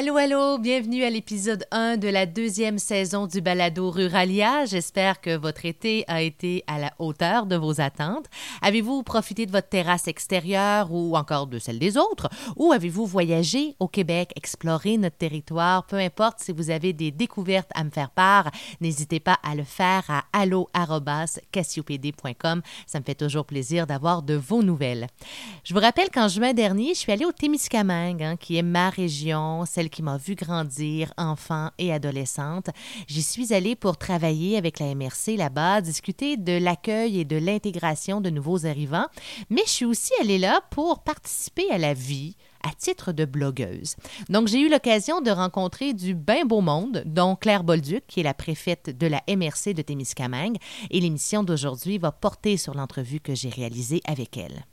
Allô, allô, bienvenue à l'épisode 1 de la deuxième saison du Balado Ruralia. J'espère que votre été a été à la hauteur de vos attentes. Avez-vous profité de votre terrasse extérieure ou encore de celle des autres? Ou avez-vous voyagé au Québec, exploré notre territoire? Peu importe si vous avez des découvertes à me faire part, n'hésitez pas à le faire à allo.cassiopd.com. Ça me fait toujours plaisir d'avoir de vos nouvelles. Je vous rappelle qu'en juin dernier, je suis allée au Témiscamingue, hein, qui est ma région, celle qui m'a vu grandir, enfant et adolescente. J'y suis allée pour travailler avec la MRC là-bas, discuter de l'accueil et de l'intégration de nouveaux arrivants, mais je suis aussi allée là pour participer à la vie, à titre de blogueuse. Donc, j'ai eu l'occasion de rencontrer du bien beau monde, dont Claire Bolduc, qui est la préfète de la MRC de Témiscamingue, et l'émission d'aujourd'hui va porter sur l'entrevue que j'ai réalisée avec elle.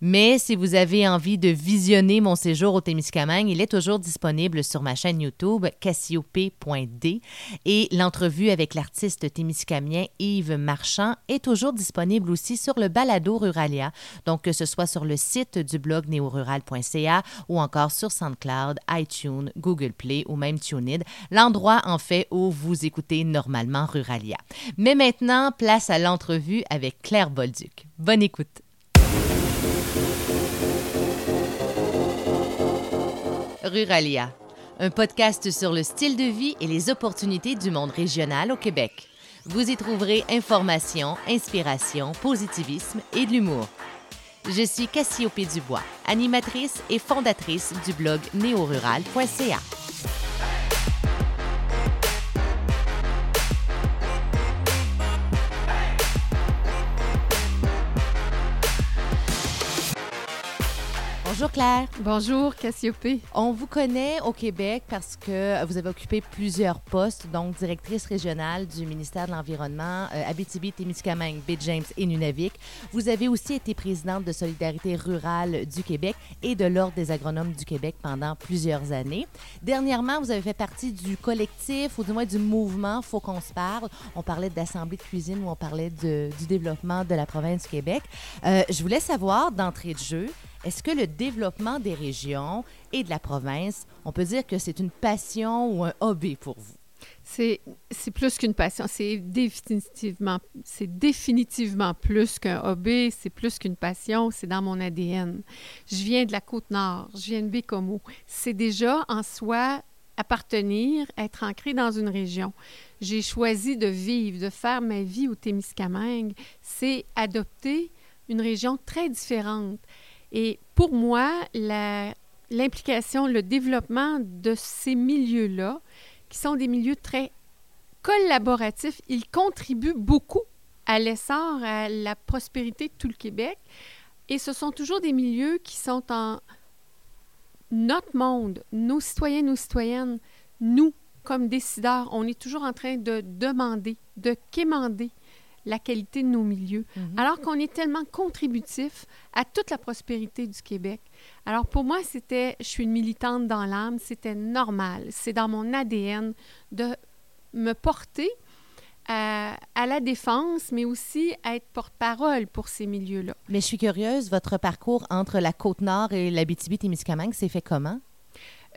Mais si vous avez envie de visionner mon séjour au Témiscamingue, il est toujours disponible sur ma chaîne YouTube cassiope.d et l'entrevue avec l'artiste témiscamien Yves Marchand est toujours disponible aussi sur le balado Ruralia, donc que ce soit sur le site du blog néorural.ca ou encore sur SoundCloud, iTunes, Google Play ou même TuneIn, l'endroit en fait où vous écoutez normalement Ruralia. Mais maintenant, place à l'entrevue avec Claire Bolduc. Bonne écoute. Ruralia, un podcast sur le style de vie et les opportunités du monde régional au Québec. Vous y trouverez information, inspiration, positivisme et de l'humour. Je suis Cassiope Dubois, animatrice et fondatrice du blog néorural.ca. Bonjour Claire. Bonjour Cassiope. On vous connaît au Québec parce que vous avez occupé plusieurs postes, donc directrice régionale du ministère de l'Environnement, euh, Abitibi, Témiscamingue, Baie James et Nunavik. Vous avez aussi été présidente de Solidarité rurale du Québec et de l'Ordre des agronomes du Québec pendant plusieurs années. Dernièrement, vous avez fait partie du collectif ou du moins du mouvement Faut qu'on se parle. On parlait d'assemblée de cuisine ou on parlait de, du développement de la province du Québec. Euh, je voulais savoir d'entrée de jeu, est-ce que le développement des régions et de la province, on peut dire que c'est une passion ou un hobby pour vous? C'est, plus qu'une passion, c'est définitivement, définitivement plus qu'un hobby, c'est plus qu'une passion, c'est dans mon ADN. Je viens de la Côte-Nord, je viens de Bécomo. C'est déjà en soi appartenir, être ancré dans une région. J'ai choisi de vivre, de faire ma vie au Témiscamingue. C'est adopter une région très différente. Et pour moi, l'implication, le développement de ces milieux-là, qui sont des milieux très collaboratifs, ils contribuent beaucoup à l'essor, à la prospérité de tout le Québec. Et ce sont toujours des milieux qui sont en notre monde, nos citoyens, nos citoyennes, nous, comme décideurs, on est toujours en train de demander, de quémander la qualité de nos milieux, mhm. alors qu'on est tellement contributif à toute la prospérité du Québec. Alors pour moi, c'était, je suis une militante dans l'âme, c'était normal, c'est dans mon ADN de me porter à, à, la défense, mais aussi à être porte-parole pour ces milieux-là. Mais je suis curieuse, votre parcours entre la Côte-Nord et l'Abitibi-Témiscamingue s'est fait comment?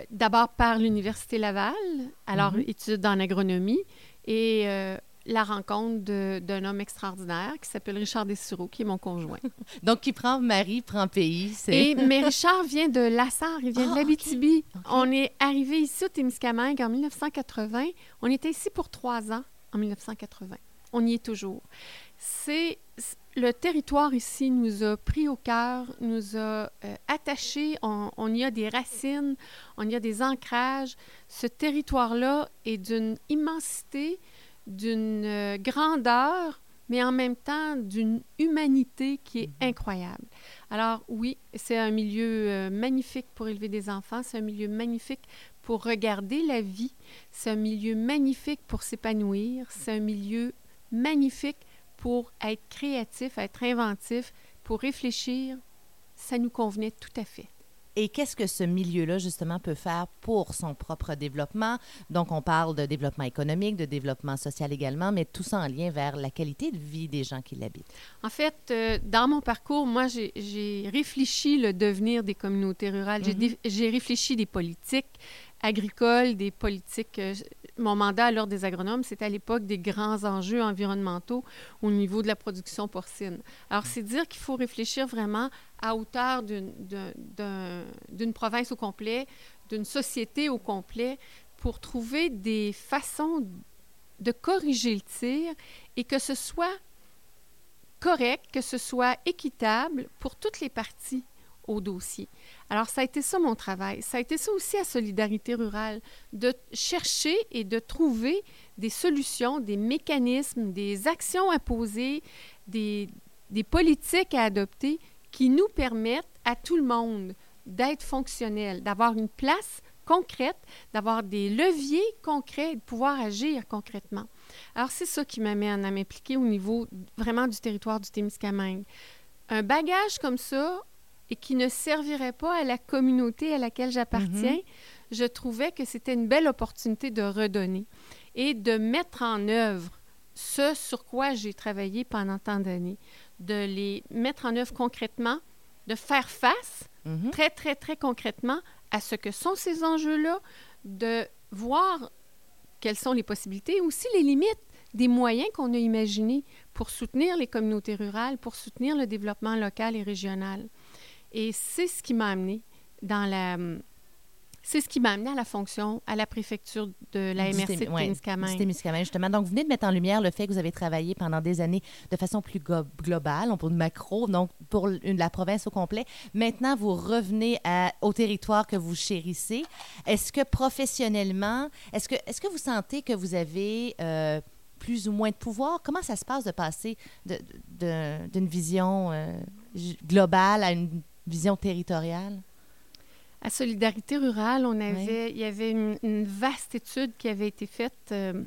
D'abord par l'Université Laval, alors mhm. études en agronomie, et euh, la rencontre d'un homme extraordinaire qui s'appelle Richard Dessureau, qui est mon conjoint. Donc, qui prend Marie, prend pays. Et, mais Richard vient de Lassar, il vient de ah, l'Abitibi. On est arrivé ici au Témiscamingue en 1980. On était ici pour trois ans en 1980. On y est toujours. C'est le territoire ici nous a pris au cœur, nous a euh, attachés, on, on, y a des racines, on y a des ancrages. Ce territoire-là est d'une immensité, d'une euh, grandeur, mais en même temps d'une humanité qui est mhm. incroyable. Alors oui, c'est un milieu euh, magnifique pour élever des enfants, c'est un milieu magnifique pour regarder la vie, c'est un milieu magnifique pour s'épanouir, c'est un milieu magnifique pour être créatif, être inventif, pour réfléchir. Ça nous convenait tout à fait. Et qu'est-ce que ce milieu-là, justement, peut faire pour son propre développement? Donc, on parle de développement économique, de développement social également, mais tout ça en lien vers la qualité de vie des gens qui l'habitent. En fait, euh, dans mon parcours, moi, j'ai réfléchi le devenir des communautés rurales. J'ai mm-hmm. réfléchi des politiques agricoles, des politiques. Euh, mon mandat à l'Ordre des agronomes, c'était à l'époque des grands enjeux environnementaux au niveau de la production porcine. Alors, c'est dire qu'il faut réfléchir vraiment à hauteur d'une province au complet, d'une société au complet, pour trouver des façons de corriger le tir et que ce soit correct, que ce soit équitable pour toutes les parties au dossier. Alors, ça a été ça mon travail. Ça a été ça aussi à Solidarité rurale, de chercher et de trouver des solutions, des mécanismes, des actions à poser, des, des politiques à adopter qui nous permettent à tout le monde d'être fonctionnel, d'avoir une place concrète, d'avoir des leviers concrets et de pouvoir agir concrètement. Alors, c'est ça qui m'amène à m'impliquer au niveau vraiment du territoire du Témiscamingue. Un bagage comme ça, et qui ne servirait pas à la communauté à laquelle j'appartiens, mm-hmm. je trouvais que c'était une belle opportunité de redonner et de mettre en œuvre ce sur quoi j'ai travaillé pendant tant d'années, de les mettre en œuvre concrètement, de faire face mm-hmm. très, très, très concrètement à ce que sont ces enjeux-là, de voir quelles sont les possibilités, aussi les limites des moyens qu'on a imaginés pour soutenir les communautés rurales, pour soutenir le développement local et régional. Et c'est ce qui m'a amené dans la. C'est ce qui m'a amené à la fonction à la préfecture de la MRC de Témiscamingue. Témiscamingue, justement. Donc, vous venez de mettre en lumière le fait que vous avez travaillé pendant des années de façon plus globale, pour une macro, donc pour une, la province au complet. Maintenant, vous revenez à, au territoire que vous chérissez. Est-ce que professionnellement, est-ce que, est-ce que vous sentez que vous avez euh, plus ou moins de pouvoir? Comment ça se passe de passer d'une de, d'une vision euh, globale à une vision territoriale? À Solidarité rurale, on avait, il y avait une, vaste étude qui avait été faite euh,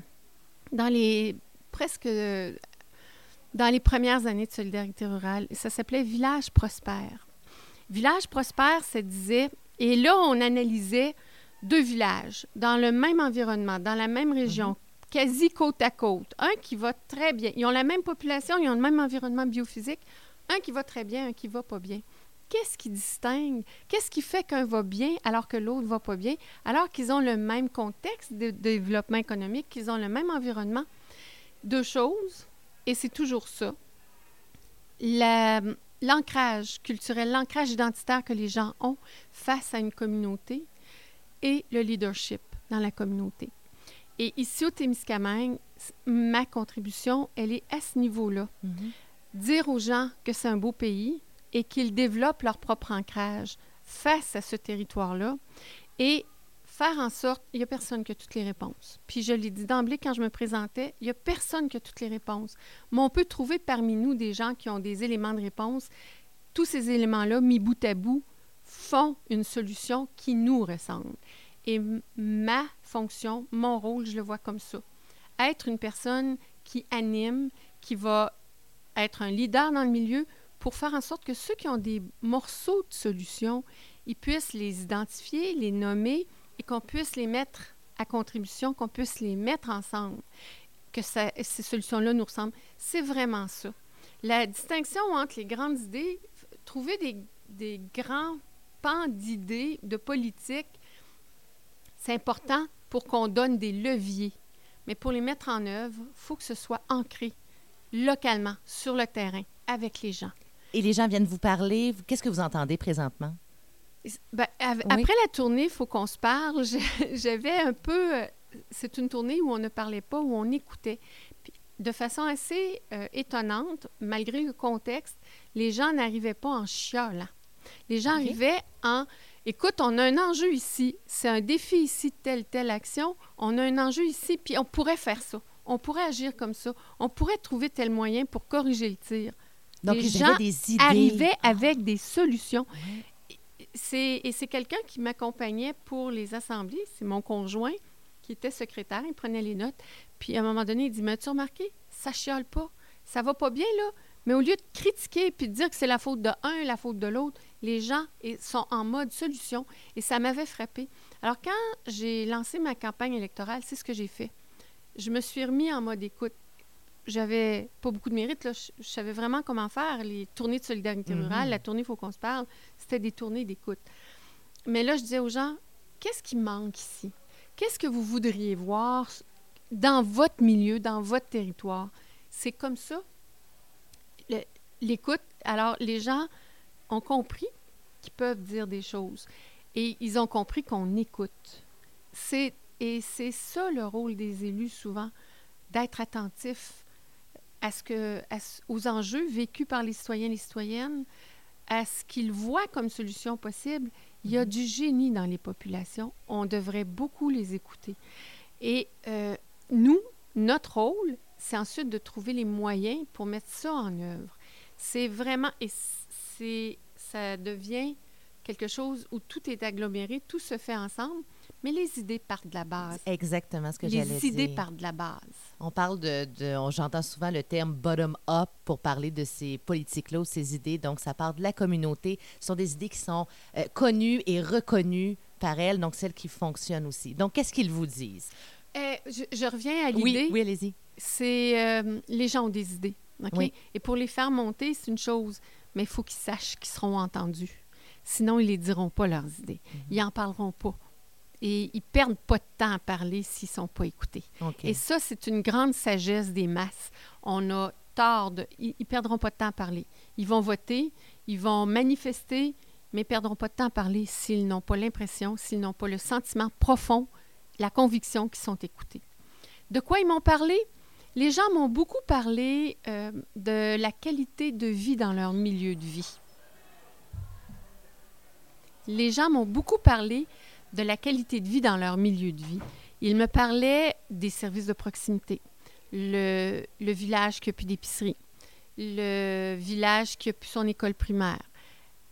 dans les presque dans les premières années de Solidarité rurale. Ça s'appelait Village prospère. Village prospère, ça disait, et là, on analysait deux villages dans le même environnement, dans la même région, mhm. quasi côte à côte. Un qui va très bien. Ils ont la même population, ils ont le même environnement biophysique. Un qui va très bien, un qui va pas bien qu'est-ce qui distingue? Qu'est-ce qui fait qu'un va bien alors que l'autre va pas bien, alors qu'ils ont le même contexte de, développement économique, qu'ils ont le même environnement? Deux choses, et c'est toujours ça. L'ancrage culturel, l'ancrage identitaire que les gens ont face à une communauté et le leadership dans la communauté. Et ici au Témiscamingue, ma contribution, elle est à ce niveau-là. Mm-hmm. Dire aux gens que c'est un beau pays, et qu'ils développent leur propre ancrage face à ce territoire-là et faire en sorte, il n'y a personne qui a toutes les réponses. Puis je l'ai dit d'emblée quand je me présentais, il n'y a personne qui a toutes les réponses. Mais on peut trouver parmi nous des gens qui ont des éléments de réponse. Tous ces éléments-là, mis bout à bout, font une solution qui nous ressemble. Et ma fonction, mon rôle, je le vois comme ça. Être une personne qui anime, qui va être un leader dans le milieu pour faire en sorte que ceux qui ont des morceaux de solutions, ils puissent les identifier, les nommer et qu'on puisse les mettre à contribution, qu'on puisse les mettre ensemble, que ces solutions-là nous ressemblent. C'est vraiment ça. La distinction entre les grandes idées, trouver des, grands pans d'idées, de politique, c'est important pour qu'on donne des leviers. Mais pour les mettre en œuvre, il faut que ce soit ancré localement, sur le terrain, avec les gens et les gens viennent vous parler. Qu'est-ce que vous entendez présentement? Ben, après la tournée, il faut qu'on se parle. J'avais un peu. Euh, c'est une tournée où on ne parlait pas, où on écoutait. de façon assez euh, étonnante, malgré le contexte, les gens n'arrivaient pas en chiolant. Les gens arrivaient en écoute, on a un enjeu ici, c'est un défi ici, telle, telle action, on a un enjeu ici, puis on pourrait faire ça, on pourrait agir comme ça, on pourrait trouver tel moyen pour corriger le tir. Donc, les gens des idées. arrivaient avec des solutions. C'est, et c'est quelqu'un qui m'accompagnait pour les assemblées. C'est mon conjoint qui était secrétaire. Il prenait les notes. Puis à un moment donné, il dit Mais tu remarqué, ça chiale pas. Ça va pas bien, là. Mais au lieu de critiquer puis de dire que c'est la faute de un, la faute de l'autre, les gens sont en mode solution. Et ça m'avait frappé. Alors, quand j'ai lancé ma campagne électorale, c'est ce que j'ai fait. Je me suis remis en mode écoute j'avais pas beaucoup de mérite. Là. Je, savais vraiment comment faire. Les tournées de solidarité mhm. rurale, la tournée Faut qu'on se parle, c'était des tournées d'écoute. Mais là, je disais aux gens, qu'est-ce qui manque ici? Qu'est-ce que vous voudriez voir dans votre milieu, dans votre territoire? C'est comme ça. L'écoute, alors les gens ont compris qu'ils peuvent dire des choses et ils ont compris qu'on écoute. C'est, et c'est ça le rôle des élus souvent, d'être attentif à ce que, aux enjeux vécus par les citoyens et les citoyennes, à ce qu'ils voient comme solution possible. Il y a mhm. du génie dans les populations. On devrait beaucoup les écouter. Et euh, nous, notre rôle, c'est ensuite de trouver les moyens pour mettre ça en œuvre. C'est vraiment, et c'est, ça devient quelque chose où tout est aggloméré, tout se fait ensemble. Mais les idées partent de la base. Exactement ce que j'allais dire. Les idées partent de la base. On parle de, j'entends souvent le terme bottom-up pour parler de ces politiques-là ou ces idées. Donc, ça part de la communauté. Ce sont des idées qui sont euh, connues et reconnues par elles, donc celles qui fonctionnent aussi. Donc, qu'est-ce qu'ils vous disent? Euh, je, reviens à l'idée. Oui, oui allez-y. C'est euh, les gens ont des idées. OK? Et pour les faire monter, c'est une chose, mais il faut qu'ils sachent qu'ils seront entendus. Sinon, ils ne les diront pas leurs idées. Mhm. Ils n'en parleront pas et ils perdent pas de temps à parler s'ils sont pas écoutés. Et ça, c'est une grande sagesse des masses. On a tort de... Ils, ne perdront pas de temps à parler. Ils vont voter, ils vont manifester, mais ils perdront pas de temps à parler s'ils n'ont pas l'impression, s'ils n'ont pas le sentiment profond, la conviction qu'ils sont écoutés. De quoi ils m'ont parlé? Les gens m'ont beaucoup parlé euh, de la qualité de vie dans leur milieu de vie. Les gens m'ont beaucoup parlé de la qualité de vie dans leur milieu de vie. Ils me parlaient des services de proximité, le, village qui a plus d'épicerie, le village qui a plus son école primaire.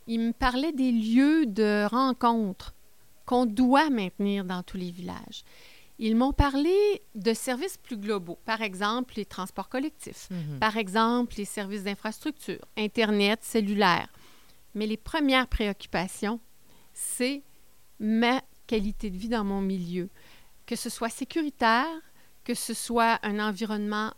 Ils me parlaient des lieux de rencontre qu'on doit maintenir dans tous les villages. Ils m'ont parlé de services plus globaux, par exemple les transports collectifs, mhm. par exemple les services d'infrastructure, Internet, cellulaire. Mais les premières préoccupations, c'est ma qualité de vie dans mon milieu, que ce soit sécuritaire, que ce soit un environnement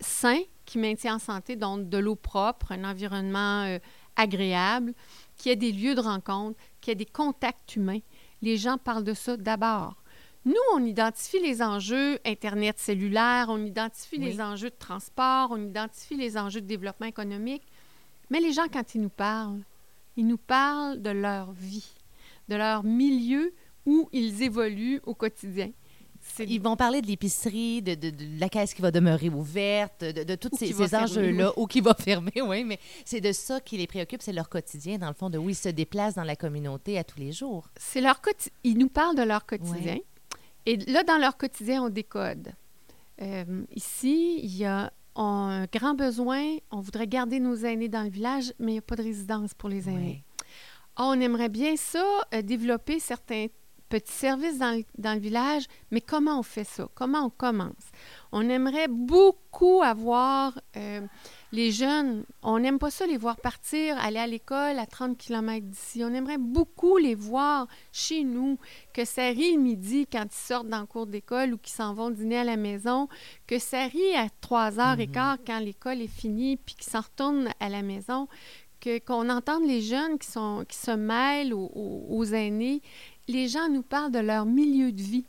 sain qui maintient en santé, donc de l'eau propre, un environnement euh, agréable, qui ait des lieux de rencontre, qui ait des contacts humains. Les gens parlent de ça d'abord. Nous, on identifie les enjeux Internet cellulaire, on identifie les enjeux de transport, on identifie les enjeux de développement économique, mais les gens, quand ils nous parlent, ils nous parlent de leur vie de leur milieu où ils évoluent au quotidien. Ils vont parler de l'épicerie, de, la caisse qui va demeurer ouverte, de, tous ces, enjeux-là, ou qui va fermer, oui, mais c'est de ça qui les préoccupe, c'est leur quotidien, dans le fond, de où ils se déplacent dans la communauté à tous les jours. C'est leur Ils nous parlent de leur quotidien. Et là, dans leur quotidien, on décode. Euh, ici, il y a un grand besoin, on voudrait garder nos aînés dans le village, mais il n'y a pas de résidence pour les aînés. On aimerait bien ça, euh, développer certains petits services dans le, village, mais comment on fait ça? Comment on commence? On aimerait beaucoup avoir euh, les jeunes, on n'aime pas ça les voir partir, aller à l'école à 30 km d'ici. On aimerait beaucoup les voir chez nous, que ça rit le midi quand ils sortent dans le cours d'école ou qu'ils s'en vont dîner à la maison, que ça rit à 3h15 mm-hmm. quand l'école est finie puis qu'ils s'en retournent à la maison, qu'on entende les jeunes qui, sont, qui se mêlent aux, aînés, les gens nous parlent de leur milieu de vie.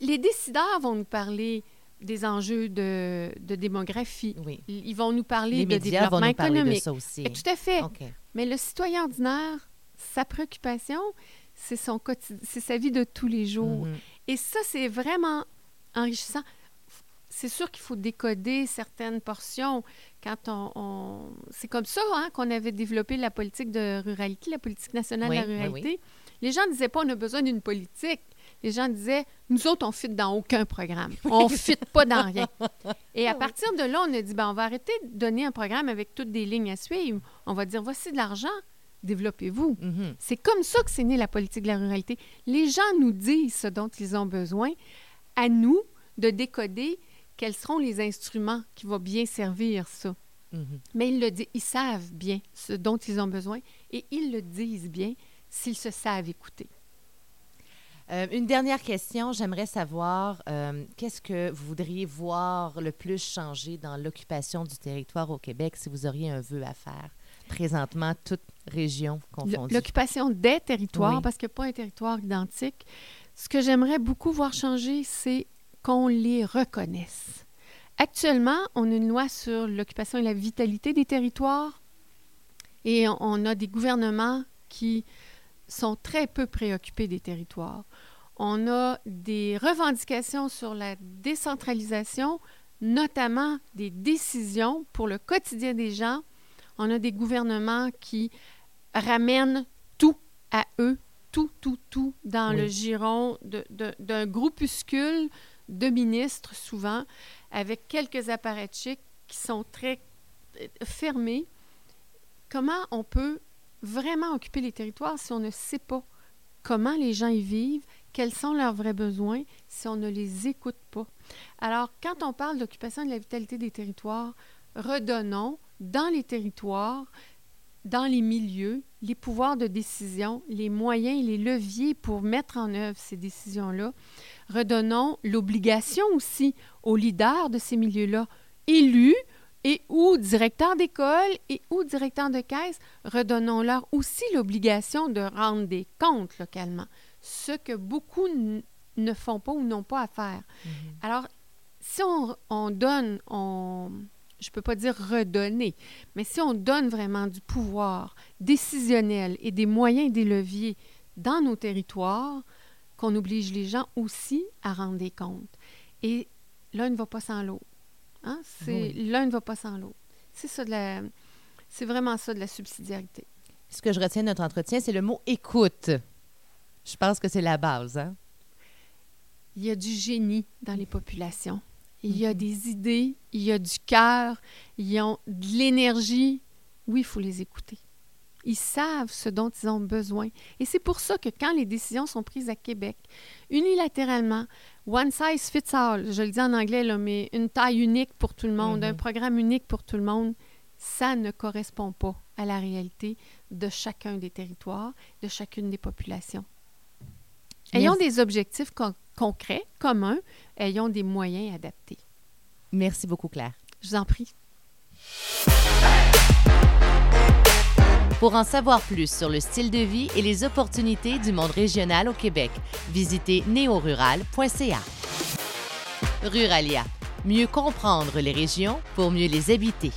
Les décideurs vont nous parler des enjeux de, démographie. Oui. Ils vont nous parler de développement vont nous parler économique. De ça aussi. Tout à fait. Mais le citoyen ordinaire, sa préoccupation, c'est son c'est sa vie de tous les jours. Mm-hmm. Et ça, c'est vraiment enrichissant c'est sûr qu'il faut décoder certaines portions. Quand on, c'est comme ça hein, qu'on avait développé la politique de ruralité, la politique nationale de la ruralité. Les gens ne disaient pas on a besoin d'une politique. Les gens disaient nous autres on fit dans aucun programme, on fit pas dans rien. Et à partir de là, on a dit ben on va arrêter de donner un programme avec toutes des lignes à suivre. On va dire voici de l'argent, développez-vous. Mm-hmm. C'est comme ça que c'est né la politique de la ruralité. Les gens nous disent ce dont ils ont besoin. À nous de décoder quels seront les instruments qui vont bien servir ça. Mhm. Mais ils le disent, ils savent bien ce dont ils ont besoin et ils le disent bien s'ils se savent écouter. Euh, une dernière question, j'aimerais savoir euh, qu'est-ce que vous voudriez voir le plus changer dans l'occupation du territoire au Québec si vous auriez un vœu à faire? Présentement, toutes régions confondues. L'occupation des territoires, parce qu'il n'y a pas un territoire identique. Ce que j'aimerais beaucoup voir changer, c'est qu'on les reconnaisse. Actuellement, on a une loi sur l'occupation et la vitalité des territoires et on a des gouvernements qui sont très peu préoccupés des territoires. On a des revendications sur la décentralisation, notamment des décisions pour le quotidien des gens. On a des gouvernements qui ramènent tout à eux, tout, tout, tout dans le giron d'un groupuscule de ministres, souvent, avec quelques apparatchiks qui sont très euh, fermés. Comment on peut vraiment occuper les territoires si on ne sait pas comment les gens y vivent, quels sont leurs vrais besoins, si on ne les écoute pas? Alors, quand on parle d'occupation de la vitalité des territoires, redonnons dans les territoires, dans les milieux, les pouvoirs de décision, les moyens et les leviers pour mettre en œuvre ces décisions-là. Redonnons l'obligation aussi aux leaders de ces milieux-là, élus, et ou directeurs d'école et ou directeurs de caisse, redonnons-leur aussi l'obligation de rendre des comptes localement, ce que beaucoup ne font pas ou n'ont pas à faire. Mhm. Alors, si on, donne, on, je ne peux pas dire redonner, mais si on donne vraiment du pouvoir décisionnel et des moyens des leviers dans nos territoires, qu'on oblige les gens aussi à rendre des comptes. Et l'un ne va pas sans l'autre. Hein? C'est, L'un ne va pas sans l'autre. C'est ça de la, c'est vraiment ça de la subsidiarité. Ce que je retiens de notre entretien, c'est le mot écoute. Je pense que c'est la base. Hein? Il y a du génie dans les populations. Il y a mm-hmm. des idées, il y a du cœur, ils ont de l'énergie. Oui, il faut les écouter. Ils savent ce dont ils ont besoin. Et c'est pour ça que quand les décisions sont prises à Québec, unilatéralement, one size fits all, je le dis en anglais, là, mais une taille unique pour tout le monde, un mhm. programme unique pour tout le monde, ça ne correspond pas à la réalité de chacun des territoires, de chacune des populations. Ayons des objectifs concrets, communs, ayons des moyens adaptés. Merci beaucoup, Claire. Je vous en prie. Pour en savoir plus sur le style de vie et les opportunités du monde régional au Québec, visitez neorural.ca. Ruralia, mieux comprendre les régions pour mieux les habiter.